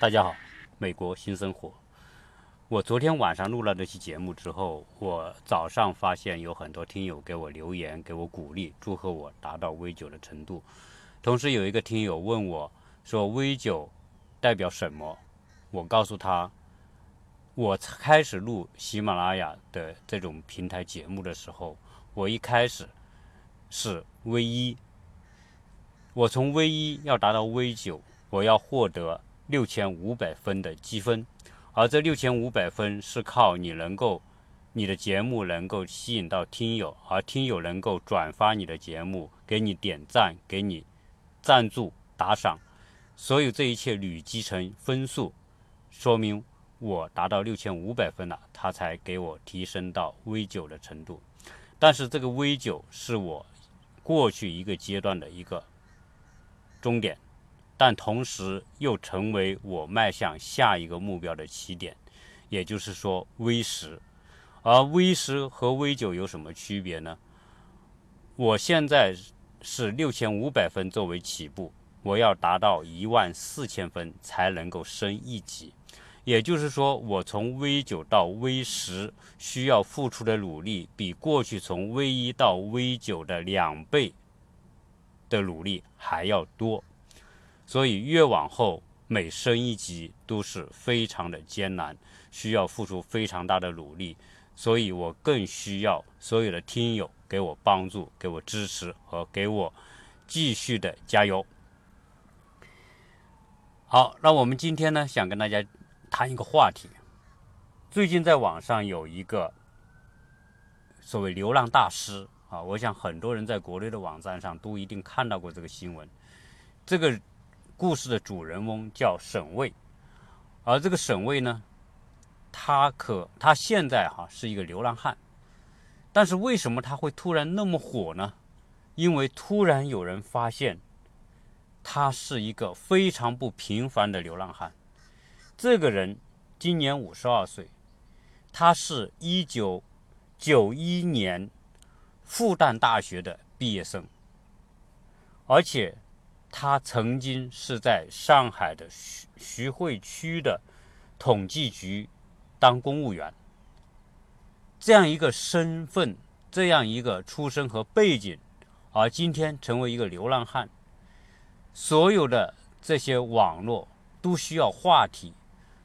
大家好，美国新生活。我昨天晚上录了这期节目之后，我早上发现有很多听友给我留言，给我鼓励，祝贺我达到 V 九的程度。同时有一个听友问我说 V 九代表什么？我告诉他，我开始录喜马拉雅的这种平台节目的时候，我一开始是 V 一，我从 V 一要达到 V 九，我要获得六千五百分的积分，而这六千五百分是靠你能够，你的节目能够吸引到听友，而听友能够转发你的节目，给你点赞，给你赞助打赏，所有这一切累积成分数，说明我达到六千五百分了，他才给我提升到 V 九的程度。但是这个 V 九是我过去一个阶段的一个终点，但同时又成为我迈向下一个目标的起点，也就是说 V 十。而 V 十和 V 九有什么区别呢？我现在是六千五百分作为起步，我要达到一万四千分才能够升一级。也就是说，我从 V 九到 V 十需要付出的努力，比过去从 V 一到 V 九的两倍的努力还要多。所以越往后，每升一级都是非常的艰难，需要付出非常大的努力。所以我更需要所有的听友给我帮助、给我支持和给我继续的加油。好，那我们今天呢，想跟大家谈一个话题。最近在网上有一个所谓“流浪大师”啊，我想很多人在国内的网站上都一定看到过这个新闻。这个故事的主人翁叫沈卫，而这个沈卫呢，他可他现在哈是一个流浪汉，但是为什么他会突然那么火呢？因为突然有人发现，他是一个非常不平凡的流浪汉。这个人今年五十二岁，他是一九九一年复旦大学的毕业生，而且他曾经是在上海的徐徐汇区的统计局当公务员。这样一个身份，这样一个出身和背景，而今天成为一个流浪汉，所有的这些网络都需要话题。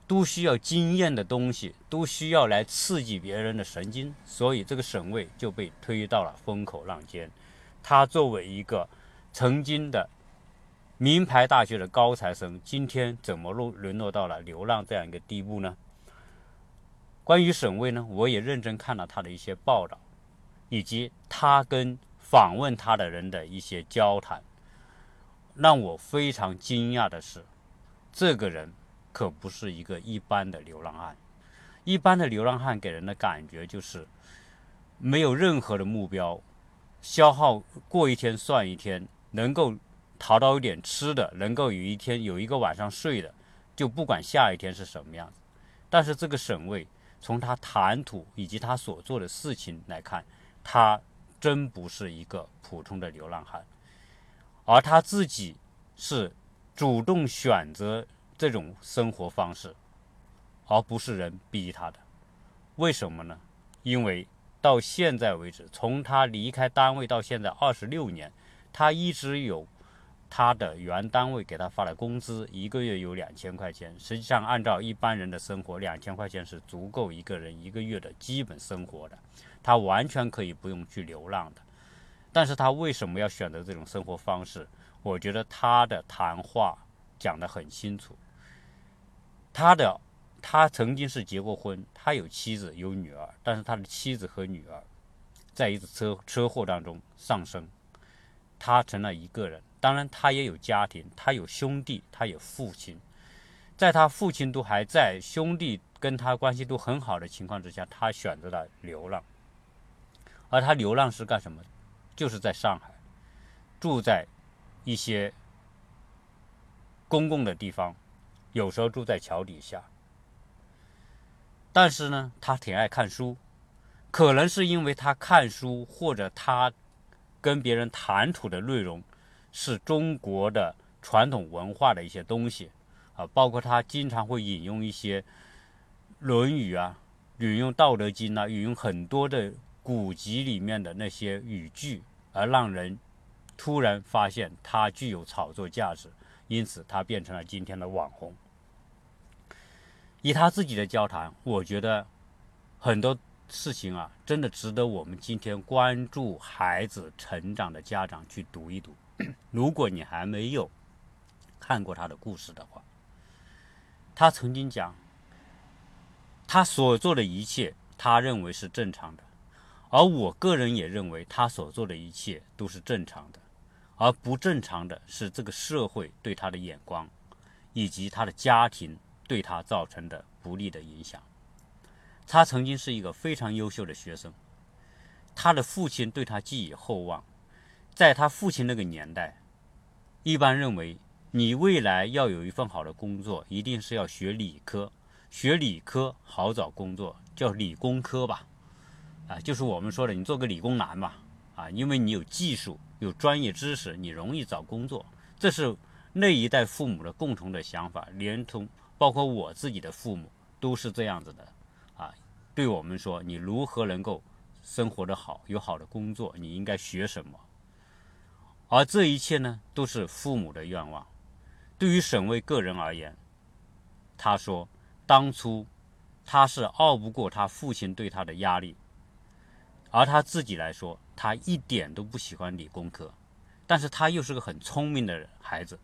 都需要经验的东西，都需要来刺激别人的神经，所以这个省位就被推到了风口浪尖。他作为一个曾经的名牌大学的高材生，今天怎么落沦落到了流浪这样一个地步呢？关于省位呢，我也认真看了他的一些报道，以及他跟访问他的人的一些交谈，让我非常惊讶的是，这个人。可不是一个一般的流浪汉，一般的流浪汉给人的感觉就是没有任何的目标，消耗过一天算一天，能够淘到一点吃的，能够有一天有一个晚上睡的，就不管下一天是什么样子。但是这个省位，从他谈吐以及他所做的事情来看，他真不是一个普通的流浪汉，而他自己是主动选择。这种生活方式，而不是人逼他的，为什么呢？因为到现在为止，从他离开单位到现在二十六年，他一直有他的原单位给他发的工资，一个月有两千块钱。实际上，按照一般人的生活，两千块钱是足够一个人一个月的基本生活的，他完全可以不用去流浪的。但是他为什么要选择这种生活方式？我觉得他的谈话讲得很清楚。他的他曾经是结过婚，他有妻子有女儿，但是他的妻子和女儿在一次车车祸当中丧生，他成了一个人。当然，他也有家庭，他有兄弟，他有父亲。在他父亲都还在，兄弟跟他关系都很好的情况之下，他选择了流浪。而他流浪是干什么？就是在上海，住在一些公共的地方。有时候住在桥底下，但是呢，他挺爱看书，可能是因为他看书或者他跟别人谈吐的内容是中国的传统文化的一些东西啊，包括他经常会引用一些《论语》啊，引用《道德经》啊，引用很多的古籍里面的那些语句，而让人突然发现他具有炒作价值，因此他变成了今天的网红。以他自己的交谈，我觉得很多事情啊，真的值得我们今天关注孩子成长的家长去读一读。如果你还没有看过他的故事的话，他曾经讲，他所做的一切，他认为是正常的，而我个人也认为他所做的一切都是正常的，而不正常的是这个社会对他的眼光，以及他的家庭。对他造成的不利的影响。他曾经是一个非常优秀的学生，他的父亲对他寄予厚望。在他父亲那个年代，一般认为你未来要有一份好的工作，一定是要学理科，学理科好找工作，叫理工科吧？啊，就是我们说的，你做个理工男嘛，啊，因为你有技术、有专业知识，你容易找工作。这是那一代父母的共同的想法，连同。包括我自己的父母都是这样子的，啊，对我们说，你如何能够生活的好，有好的工作，你应该学什么？而这一切呢，都是父母的愿望。对于沈卫个人而言，他说，当初他是拗不过他父亲对他的压力，而他自己来说，他一点都不喜欢理工科，但是他又是个很聪明的孩子，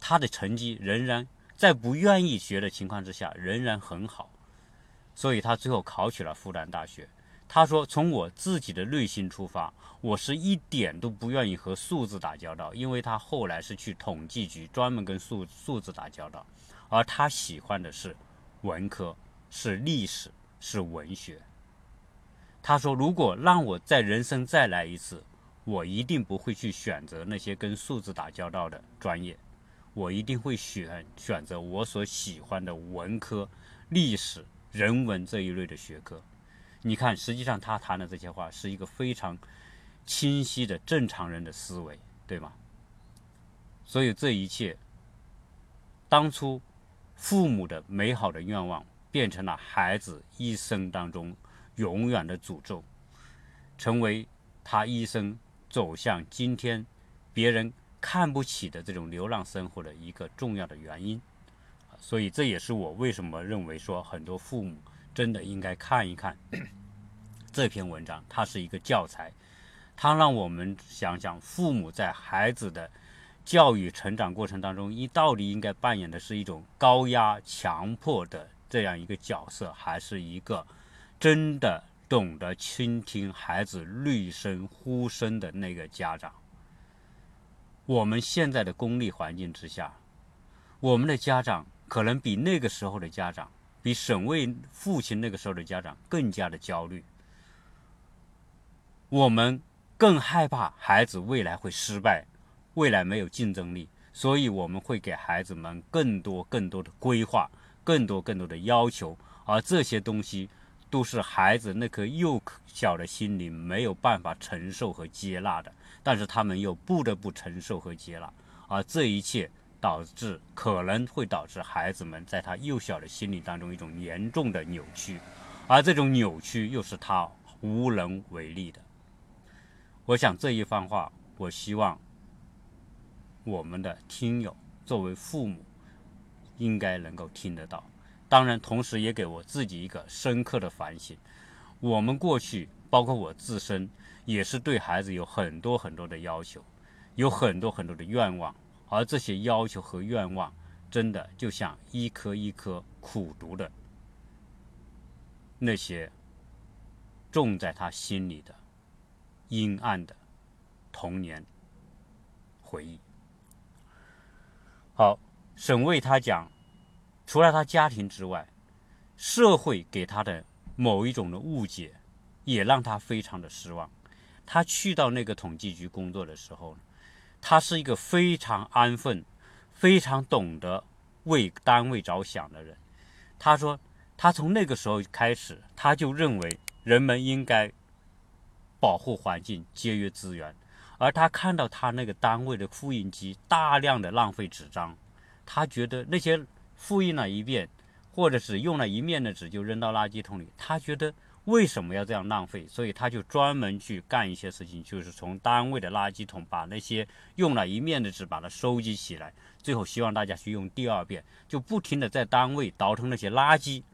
他的成绩仍然。在不愿意学的情况之下，仍然很好，所以他最后考取了复旦大学。他说：“从我自己的内心出发，我是一点都不愿意和数字打交道，因为他后来是去统计局，专门跟数数字打交道，而他喜欢的是文科，是历史，是文学。”他说：“如果让我在人生再来一次，我一定不会去选择那些跟数字打交道的专业。”我一定会选选择我所喜欢的文科、历史、人文这一类的学科。你看，实际上他谈的这些话是一个非常清晰的正常人的思维，对吗？所以这一切，当初父母的美好的愿望，变成了孩子一生当中永远的诅咒，成为他一生走向今天别人。看不起的这种流浪生活的一个重要的原因，所以这也是我为什么认为说很多父母真的应该看一看 这篇文章，它是一个教材，它让我们想想父母在孩子的教育成长过程当中，一到底应该扮演的是一种高压强迫的这样一个角色，还是一个真的懂得倾听孩子内声呼声的那个家长。我们现在的功利环境之下，我们的家长可能比那个时候的家长，比沈卫父亲那个时候的家长更加的焦虑。我们更害怕孩子未来会失败，未来没有竞争力，所以我们会给孩子们更多更多的规划，更多更多的要求，而这些东西都是孩子那颗幼小的心灵没有办法承受和接纳的。但是他们又不得不承受和接纳，而这一切导致可能会导致孩子们在他幼小的心灵当中一种严重的扭曲，而这种扭曲又是他无能为力的。我想这一番话，我希望我们的听友作为父母应该能够听得到，当然同时也给我自己一个深刻的反省。我们过去，包括我自身。也是对孩子有很多很多的要求，有很多很多的愿望，而这些要求和愿望，真的就像一颗一颗苦毒的那些种在他心里的阴暗的童年回忆。好，沈卫他讲，除了他家庭之外，社会给他的某一种的误解，也让他非常的失望。他去到那个统计局工作的时候，他是一个非常安分、非常懂得为单位着想的人。他说，他从那个时候开始，他就认为人们应该保护环境、节约资源。而他看到他那个单位的复印机大量的浪费纸张，他觉得那些复印了一遍，或者是用了一面的纸就扔到垃圾桶里，他觉得为什么要这样浪费？所以他就专门去干一些事情，就是从单位的垃圾桶把那些用了一面的纸把它收集起来，最后希望大家去用第二遍，就不停的在单位倒腾那些垃圾。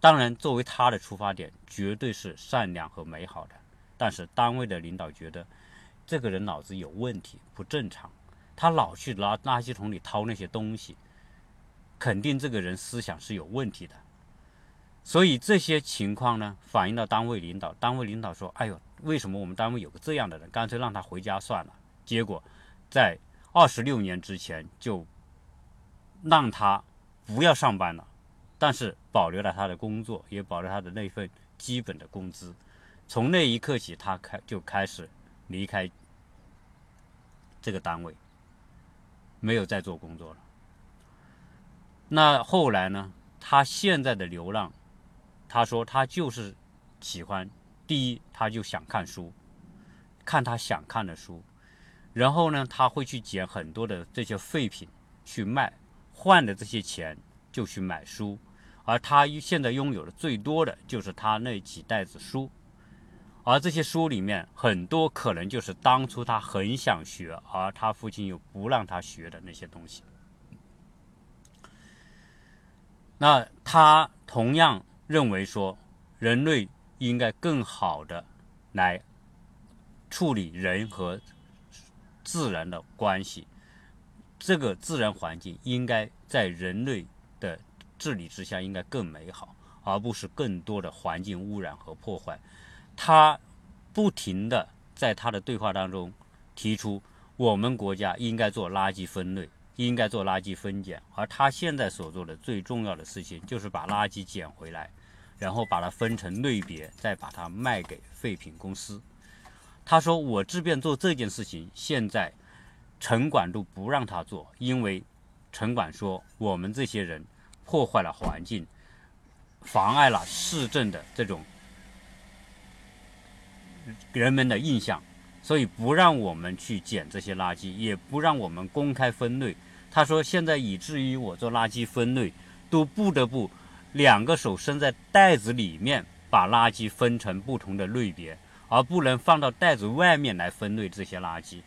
当然，作为他的出发点，绝对是善良和美好的。但是单位的领导觉得这个人脑子有问题，不正常，他老去垃垃圾桶里掏那些东西，肯定这个人思想是有问题的。所以这些情况呢，反映到单位领导，单位领导说：“哎呦，为什么我们单位有个这样的人？干脆让他回家算了。”结果在二十六年之前就让他不要上班了，但是保留了他的工作，也保留他的那份基本的工资。从那一刻起，他开就开始离开这个单位，没有再做工作了。那后来呢？他现在的流浪，他说他就是喜欢，第一他就想看书，看他想看的书，然后呢，他会去捡很多的这些废品去卖，换的这些钱就去买书，而他现在拥有的最多的就是他那几袋子书。而这些书里面很多可能就是当初他很想学，而他父亲又不让他学的那些东西。那他同样认为说，人类应该更好的来处理人和自然的关系，这个自然环境应该在人类的治理之下应该更美好，而不是更多的环境污染和破坏。他不停的在他的对话当中提出，我们国家应该做垃圾分类，应该做垃圾分拣，而他现在所做的最重要的事情就是把垃圾捡回来，然后把它分成类别，再把它卖给废品公司。他说：“我这边做这件事情，现在城管都不让他做，因为城管说我们这些人破坏了环境，妨碍了市政的这种。”人们的印象，所以不让我们去捡这些垃圾，也不让我们公开分类。他说，现在以至于我做垃圾分类，都不得不两个手伸在袋子里面，把垃圾分成不同的类别，而不能放到袋子外面来分类这些垃圾。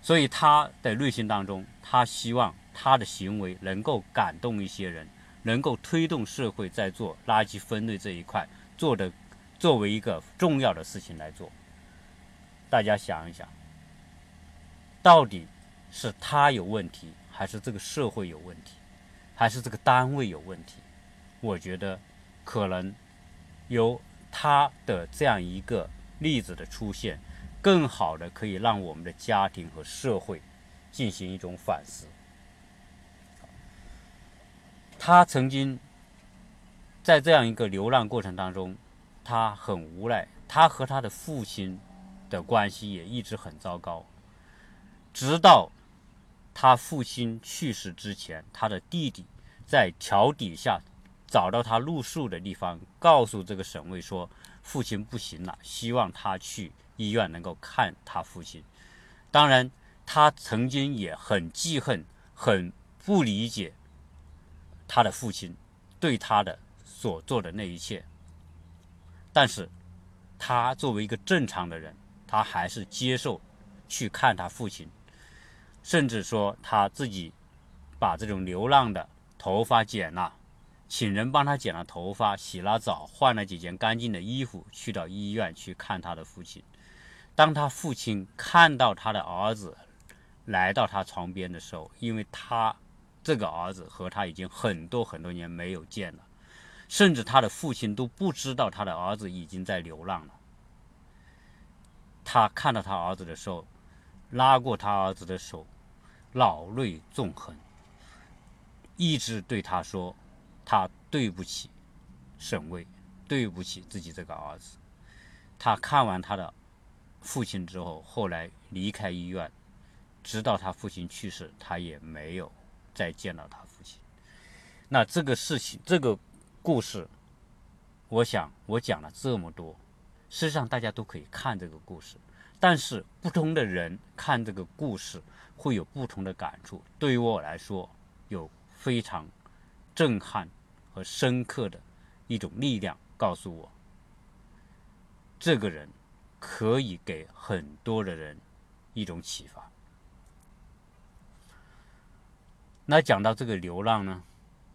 所以他的内心当中，他希望他的行为能够感动一些人，能够推动社会在做垃圾分类这一块做的。作为一个重要的事情来做，大家想一想，到底是他有问题，还是这个社会有问题，还是这个单位有问题？我觉得，可能由他的这样一个例子的出现，更好的可以让我们的家庭和社会进行一种反思。他曾经在这样一个流浪过程当中。他很无奈，他和他的父亲的关系也一直很糟糕。直到他父亲去世之前，他的弟弟在桥底下找到他露宿的地方，告诉这个省卫说父亲不行了，希望他去医院能够看他父亲。当然，他曾经也很记恨、很不理解他的父亲对他的所做的那一切。但是，他作为一个正常的人，他还是接受去看他父亲，甚至说他自己把这种流浪的头发剪了，请人帮他剪了头发，洗了澡，换了几件干净的衣服，去到医院去看他的父亲。当他父亲看到他的儿子来到他床边的时候，因为他这个儿子和他已经很多很多年没有见了。甚至他的父亲都不知道他的儿子已经在流浪了。他看到他儿子的时候，拉过他儿子的手，老泪纵横，一直对他说：“他对不起沈巍，对不起自己这个儿子。”他看完他的父亲之后，后来离开医院，直到他父亲去世，他也没有再见到他父亲。那这个事情，这个故事，我想我讲了这么多，事实上大家都可以看这个故事，但是不同的人看这个故事会有不同的感触。对于我来说，有非常震撼和深刻的一种力量，告诉我，这个人可以给很多的人一种启发。那讲到这个流浪呢？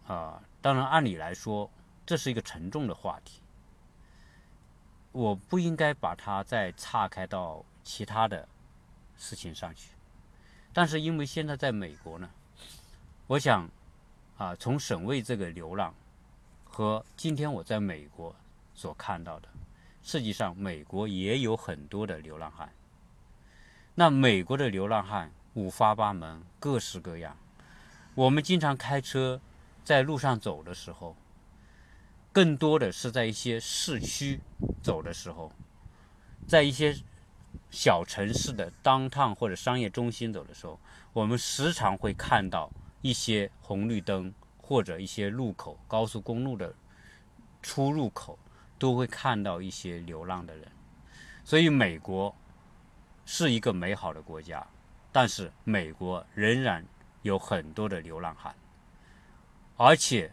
啊，当然，按理来说，这是一个沉重的话题，我不应该把它再岔开到其他的事情上去。但是，因为现在在美国呢，我想，啊，从省卫这个流浪和今天我在美国所看到的，实际上美国也有很多的流浪汉。那美国的流浪汉五花八门，各式各样。我们经常开车。在路上走的时候，更多的是在一些市区走的时候，在一些小城市的当趟或者商业中心走的时候，我们时常会看到一些红绿灯或者一些路口、高速公路的出入口，都会看到一些流浪的人。所以，美国是一个美好的国家，但是美国仍然有很多的流浪汉。而且，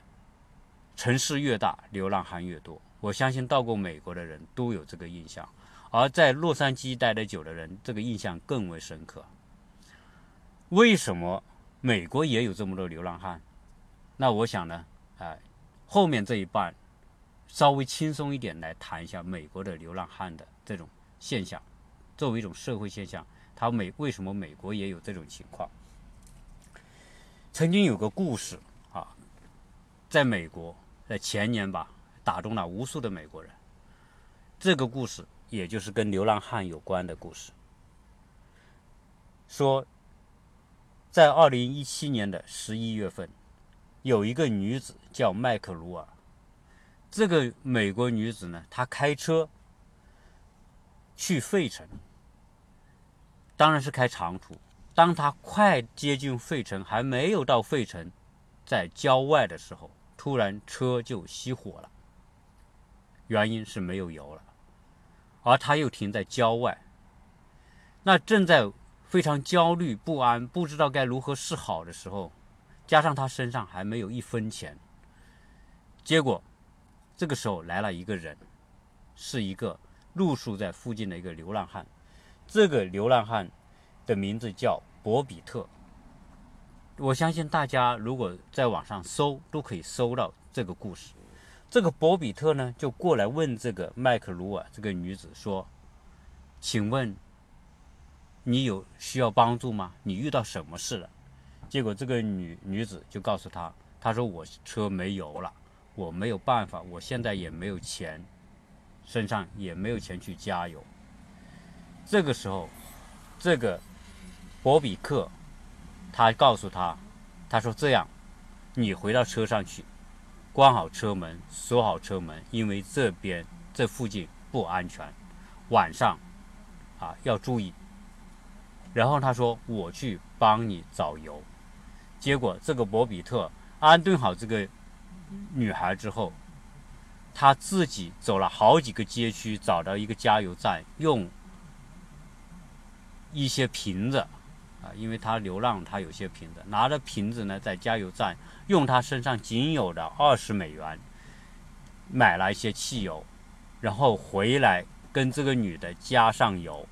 城市越大，流浪汉越多。我相信到过美国的人都有这个印象，而在洛杉矶待得久的人，这个印象更为深刻。为什么美国也有这么多流浪汉？那我想呢，哎，后面这一半稍微轻松一点来谈一下美国的流浪汉的这种现象，作为一种社会现象，它美为什么美国也有这种情况？曾经有个故事啊。在美国，在前年吧，打动了无数的美国人。这个故事也就是跟流浪汉有关的故事。说，在二零一七年的十一月份，有一个女子叫麦克卢尔。这个美国女子呢，她开车去费城，当然是开长途。当她快接近费城，还没有到费城，在郊外的时候。突然车就熄火了，原因是没有油了，而他又停在郊外。那正在非常焦虑不安、不知道该如何是好的时候，加上他身上还没有一分钱，结果这个时候来了一个人，是一个露宿在附近的一个流浪汉。这个流浪汉的名字叫博比特。我相信大家如果在网上搜，都可以搜到这个故事。这个博比特呢，就过来问这个麦克卢尔这个女子说：“请问你有需要帮助吗？你遇到什么事了？”结果这个女女子就告诉他：“她说我车没油了，我没有办法，我现在也没有钱，身上也没有钱去加油。”这个时候，这个博比克。他告诉他：“他说这样，你回到车上去，关好车门，锁好车门，因为这边这附近不安全，晚上啊要注意。”然后他说：“我去帮你找油。”结果这个博比特安顿好这个女孩之后，他自己走了好几个街区，找到一个加油站，用一些瓶子。啊，因为他流浪，他有些瓶子，拿着瓶子呢，在加油站用他身上仅有的二十美元买了一些汽油，然后回来跟这个女的加上油，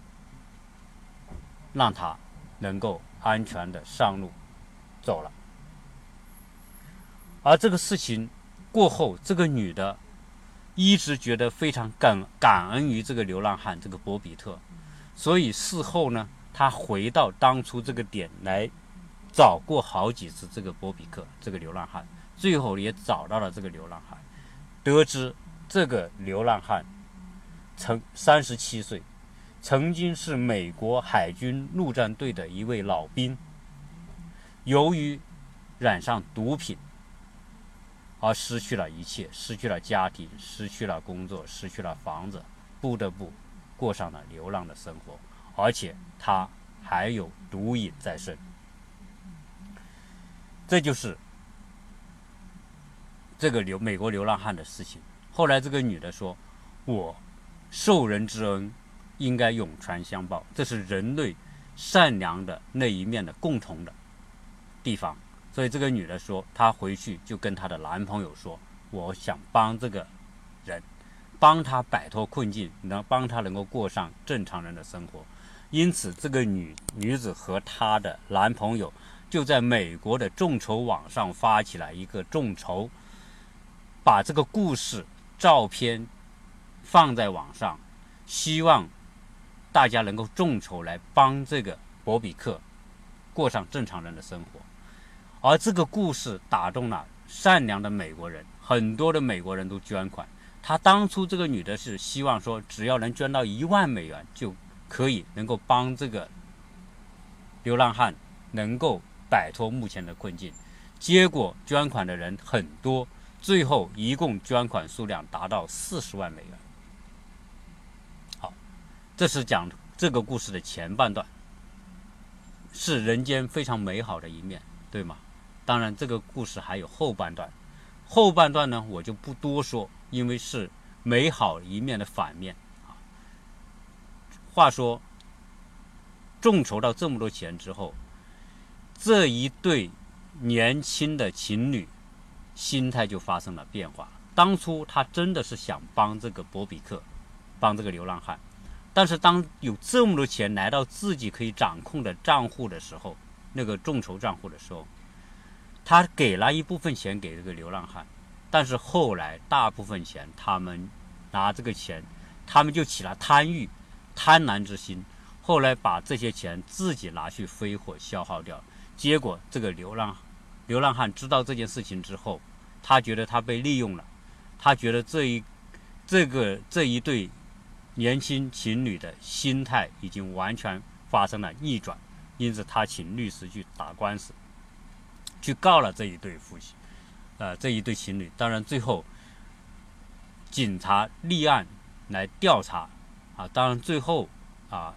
让她能够安全的上路走了。而这个事情过后，这个女的一直觉得非常感感恩于这个流浪汉这个博比特，所以事后呢。他回到当初这个点来，找过好几次这个波比克这个流浪汉，最后也找到了这个流浪汉，得知这个流浪汉曾三十七岁，曾经是美国海军陆战队的一位老兵，由于染上毒品而失去了一切，失去了家庭，失去了工作，失去了房子，不得不过上了流浪的生活。而且他还有毒瘾在身，这就是这个流美国流浪汉的事情。后来这个女的说：“我受人之恩，应该永传相报，这是人类善良的那一面的共同的地方。”所以这个女的说，她回去就跟她的男朋友说：“我想帮这个人，帮他摆脱困境，能帮他能够过上正常人的生活。”因此，这个女女子和她的男朋友就在美国的众筹网上发起了一个众筹，把这个故事照片放在网上，希望大家能够众筹来帮这个博比克过上正常人的生活。而这个故事打动了善良的美国人，很多的美国人都捐款。他当初这个女的是希望说，只要能捐到一万美元就。可以能够帮这个流浪汉能够摆脱目前的困境，结果捐款的人很多，最后一共捐款数量达到四十万美元。好，这是讲这个故事的前半段，是人间非常美好的一面，对吗？当然，这个故事还有后半段，后半段呢我就不多说，因为是美好一面的反面。啊话说，众筹到这么多钱之后，这一对年轻的情侣心态就发生了变化。当初他真的是想帮这个博比克，帮这个流浪汉，但是当有这么多钱来到自己可以掌控的账户的时候，那个众筹账户的时候，他给了一部分钱给这个流浪汉，但是后来大部分钱他们拿这个钱，他们就起了贪欲。贪婪之心，后来把这些钱自己拿去挥霍消耗掉，结果这个流浪流浪汉知道这件事情之后，他觉得他被利用了，他觉得这一这个这一对年轻情侣的心态已经完全发生了逆转，因此他请律师去打官司，去告了这一对夫妻，呃这一对情侣，当然最后警察立案来调查。啊，当然，最后啊，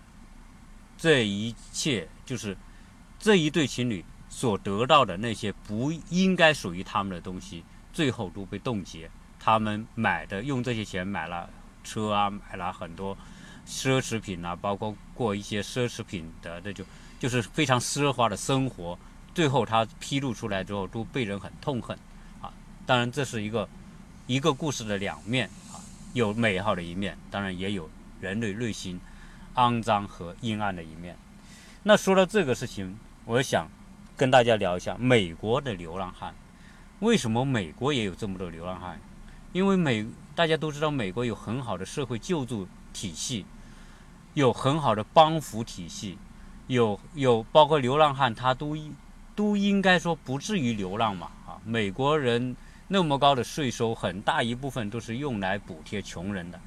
这一切就是这一对情侣所得到的那些不应该属于他们的东西，最后都被冻结。他们买的用这些钱买了车啊，买了很多奢侈品啊，包括过一些奢侈品的那种就是非常奢华的生活。最后他披露出来之后，都被人很痛恨。啊，当然这是一个一个故事的两面啊，有美好的一面，当然也有。人类内心肮脏和阴暗的一面。那说到这个事情，我想跟大家聊一下美国的流浪汉。为什么美国也有这么多流浪汉？因为美大家都知道，美国有很好的社会救助体系，有很好的帮扶体系，有有包括流浪汉，他都应都应该说不至于流浪嘛啊！美国人那么高的税收，很大一部分都是用来补贴穷人的。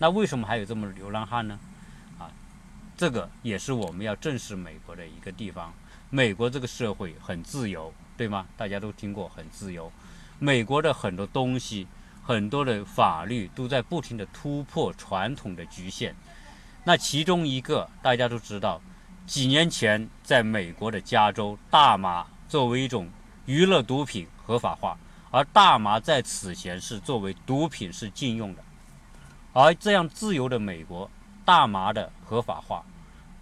那为什么还有这么流浪汉呢？啊，这个也是我们要正视美国的一个地方。美国这个社会很自由，对吗？大家都听过很自由。美国的很多东西，很多的法律都在不停的突破传统的局限。那其中一个大家都知道，几年前在美国的加州，大麻作为一种娱乐毒品合法化，而大麻在此前是作为毒品是禁用的。而这样自由的美国，大麻的合法化，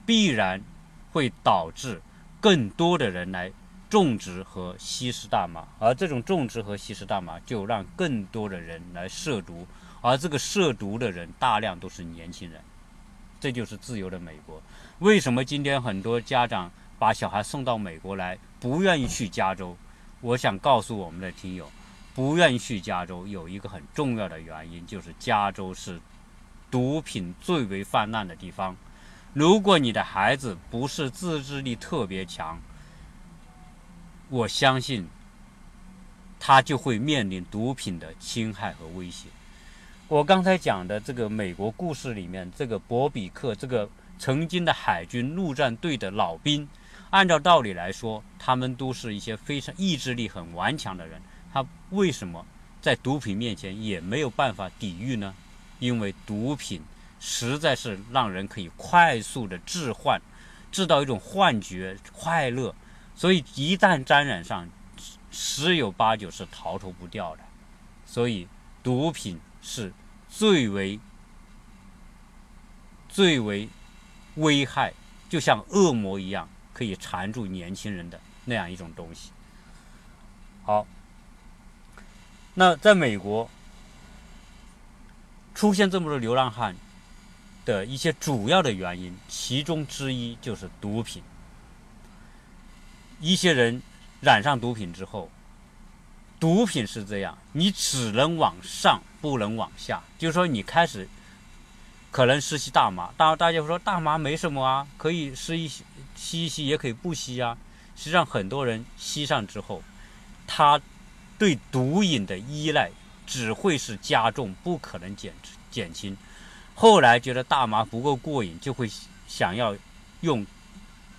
必然会导致更多的人来种植和吸食大麻，而这种种植和吸食大麻就让更多的人来涉毒，而这个涉毒的人大量都是年轻人，这就是自由的美国。为什么今天很多家长把小孩送到美国来，不愿意去加州？我想告诉我们的听友。不愿意去加州，有一个很重要的原因，就是加州是毒品最为泛滥的地方。如果你的孩子不是自制力特别强，我相信他就会面临毒品的侵害和威胁。我刚才讲的这个美国故事里面，这个博比克，这个曾经的海军陆战队的老兵，按照道理来说，他们都是一些非常意志力很顽强的人。他为什么在毒品面前也没有办法抵御呢？因为毒品实在是让人可以快速的置换，制造一种幻觉、快乐，所以一旦沾染上，十有八九是逃脱不掉的。所以毒品是最为最为危害，就像恶魔一样，可以缠住年轻人的那样一种东西。好，那在美国出现这么多流浪汉的一些主要的原因，其中之一就是毒品。一些人染上毒品之后，毒品是这样，你只能往上，不能往下。就是说，你开始可能是吸大麻，当大家说大麻没什么啊，可以吸一吸一吸，也可以不吸啊。实际上，很多人吸上之后，他对毒瘾的依赖只会是加重，不可能减减轻。后来觉得大麻不够过瘾，就会想要用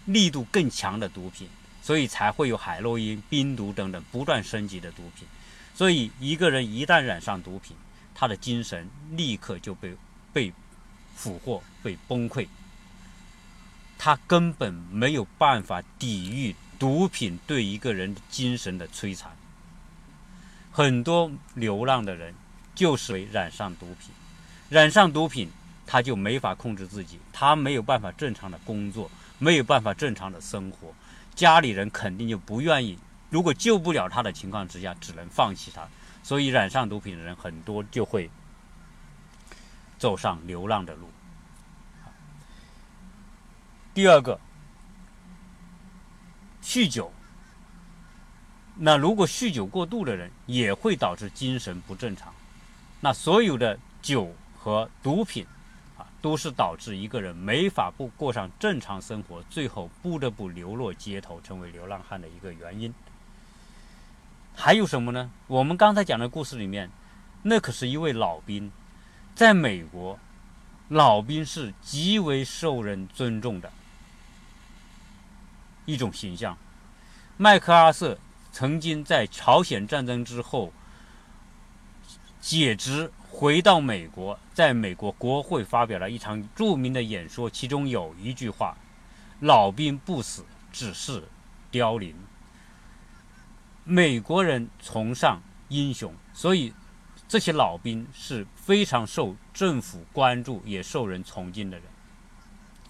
力度更强的毒品。所以才会有海洛因、冰毒等等不断升级的毒品。所以一个人一旦染上毒品，他的精神立刻就被被俘获、被崩溃。他根本没有办法抵御毒品对一个人精神的摧残。很多流浪的人就是染上毒品，染上毒品他就没法控制自己，他没有办法正常的工作，没有办法正常的生活。家里人肯定就不愿意，如果救不了他的情况之下，只能放弃他。所以染上毒品的人很多就会走上流浪的路。第二个，酗酒。那如果酗酒过度的人，也会导致精神不正常。那所有的酒和毒品。啊都是导致一个人没法不过上正常生活，最后不得不流落街头，成为流浪汉的一个原因。还有什么呢？我们刚才讲的故事里面，那可是一位老兵，在美国，老兵是极为受人尊重的一种形象。麦克阿瑟曾经在朝鲜战争之后解职。回到美国，在美国国会发表了一场著名的演说，其中有一句话：“老兵不死，只是凋零。”美国人崇尚英雄，所以这些老兵是非常受政府关注，也受人崇敬的人。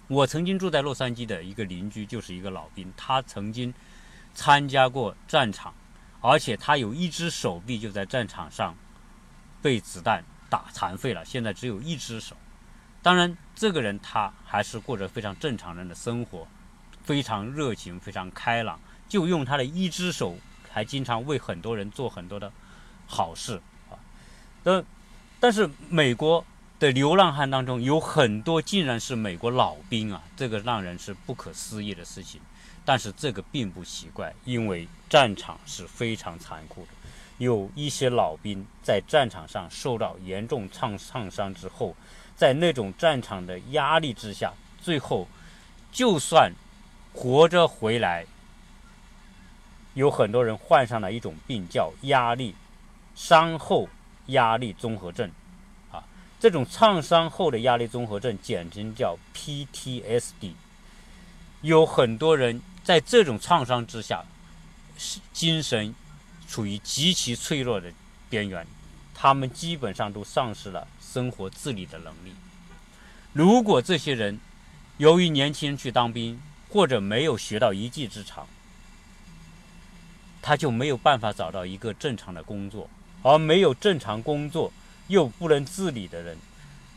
我曾经住在洛杉矶的一个邻居就是一个老兵，他曾经参加过战场，而且他有一只手臂就在战场上被子弹。打残废了，现在只有一只手。当然，这个人他还是过着非常正常人的生活，非常热情，非常开朗。就用他的一只手，还经常为很多人做很多的好事啊。但但是，美国的流浪汉当中有很多竟然是美国老兵啊，这个让人是不可思议的事情。但是这个并不奇怪，因为战场是非常残酷的。有一些老兵在战场上受到严重创创伤之后，在那种战场的压力之下，最后就算活着回来，有很多人患上了一种病，叫压力伤后压力综合症。啊，这种创伤后的压力综合症简称叫 PTSD。有很多人在这种创伤之下，精神。处于极其脆弱的边缘，他们基本上都丧失了生活自理的能力。如果这些人由于年轻人去当兵，或者没有学到一技之长，他就没有办法找到一个正常的工作。而没有正常工作又不能自理的人，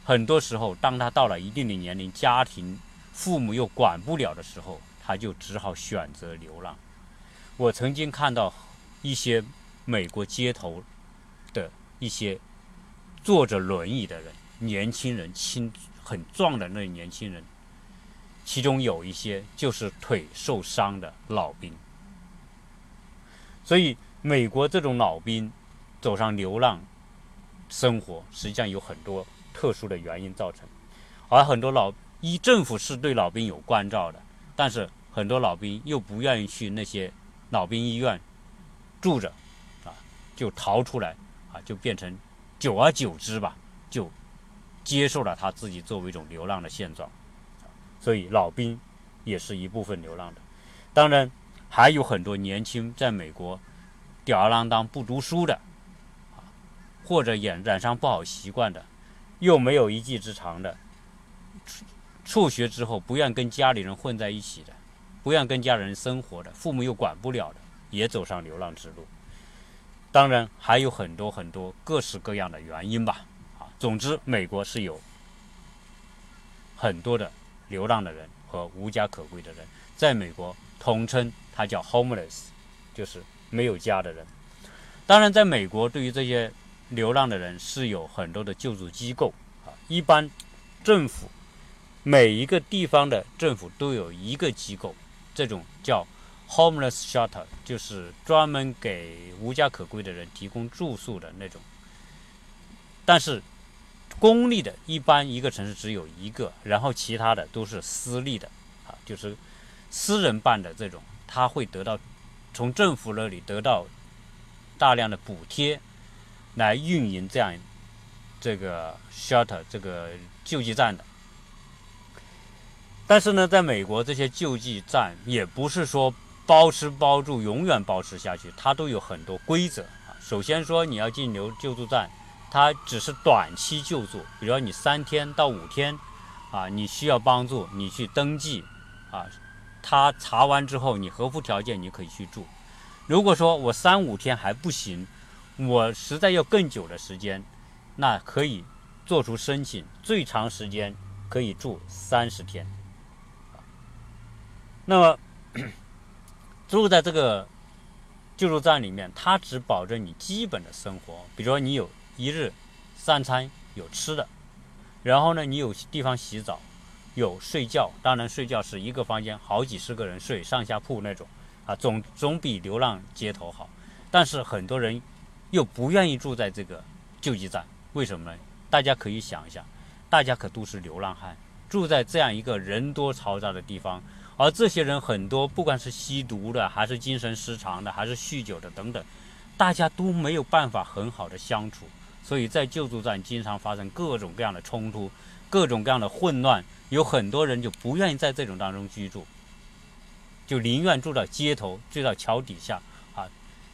很多时候，当他到了一定的年龄，家庭父母又管不了的时候，他就只好选择流浪。我曾经看到。一些美国街头的一些坐着轮椅的人，年轻人，轻很壮的那年轻人，其中有一些就是腿受伤的老兵。所以，美国这种老兵走上流浪生活，实际上有很多特殊的原因造成。而很多老一政府是对老兵有关照的，但是很多老兵又不愿意去那些老兵医院。住着，啊，就逃出来，啊，就变成，久而久之吧，就接受了他自己作为一种流浪的现状，所以老兵也是一部分流浪的。当然，还有很多年轻在美国吊儿郎当不读书的，啊，或者染染上不好习惯的，又没有一技之长的，辍学之后不愿跟家里人混在一起的，不愿跟家人生活的，父母又管不了的，也走上流浪之路。当然还有很多很多各式各样的原因吧。啊，总之，美国是有很多的流浪的人和无家可归的人，在美国统称它叫 homeless，就是没有家的人。当然，在美国对于这些流浪的人是有很多的救助机构啊，一般政府每一个地方的政府都有一个机构，这种叫。Homeless shelter 就是专门给无家可归的人提供住宿的那种，但是公立的一般一个城市只有一个，然后其他的都是私立的，啊，就是私人办的这种，他会得到从政府那里得到大量的补贴来运营这样这个 shelter 这个救济站的。但是呢，在美国这些救济站也不是说。包吃包住，永远包吃下去，它都有很多规则啊。首先说，你要进留救助站，它只是短期救助，比如你三天到五天，啊，你需要帮助，你去登记，啊，他查完之后你合乎条件，你可以去住。如果说我三五天还不行，我实在要更久的时间，那可以做出申请，最长时间可以住三十天。那么。住在这个救助站里面，它只保证你基本的生活，比如说你有一日三餐有吃的，然后呢，你有地方洗澡，有睡觉，当然睡觉是一个房间好几十个人睡上下铺那种，啊，总总比流浪街头好。但是很多人又不愿意住在这个救济站，为什么呢？大家可以想一下，大家可都是流浪汉，住在这样一个人多嘈杂的地方。而这些人很多，不管是吸毒的，还是精神失常的，还是酗酒的等等，大家都没有办法很好的相处，所以在救助站经常发生各种各样的冲突，各种各样的混乱，有很多人就不愿意在这种当中居住，就宁愿住到街头，住到桥底下，啊，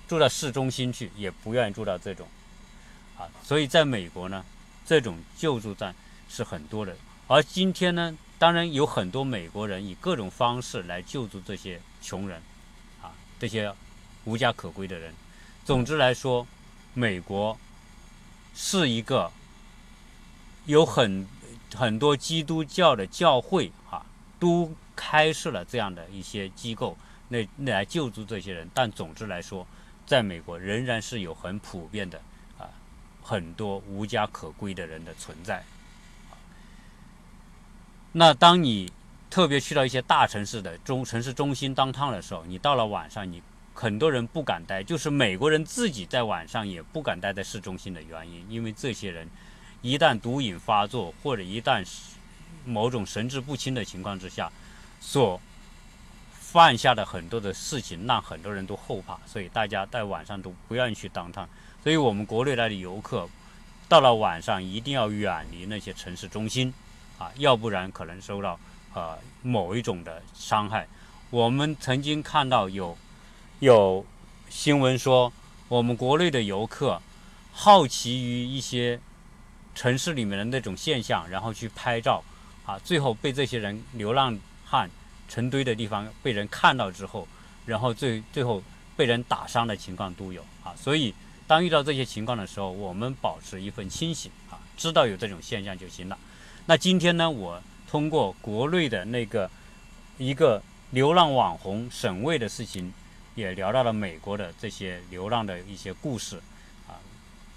住到市中心去，也不愿意住到这种，啊，所以在美国呢，这种救助站是很多的，而今天呢。当然有很多美国人以各种方式来救助这些穷人，啊，这些无家可归的人。总之来说，美国是一个有很很多基督教的教会啊，都开设了这样的一些机构，那来救助这些人。但总之来说，在美国仍然是有很普遍的啊，很多无家可归的人的存在。那当你特别去到一些大城市的中城市中心当趟的时候，你到了晚上，你很多人不敢待，就是美国人自己在晚上也不敢待在市中心的原因，因为这些人一旦毒瘾发作，或者一旦某种神志不清的情况之下，所犯下的很多的事情，让很多人都后怕，所以大家在晚上都不愿意去当趟。所以我们国内来的游客，到了晚上一定要远离那些城市中心。啊，要不然可能受到呃某一种的伤害。我们曾经看到有有新闻说，我们国内的游客好奇于一些城市里面的那种现象，然后去拍照，啊，最后被这些人流浪汉成堆的地方被人看到之后，然后最最后被人打伤的情况都有啊。所以当遇到这些情况的时候，我们保持一份清醒啊，知道有这种现象就行了。那今天呢，我通过国内的那个一个流浪网红沈卫的事情，也聊到了美国的这些流浪的一些故事，啊，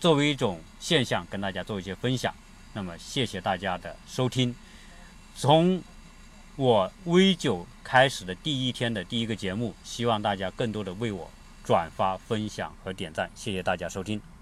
作为一种现象跟大家做一些分享。那么谢谢大家的收听。从我微九开始的第一天的第一个节目，希望大家更多的为我转发、分享和点赞。谢谢大家收听。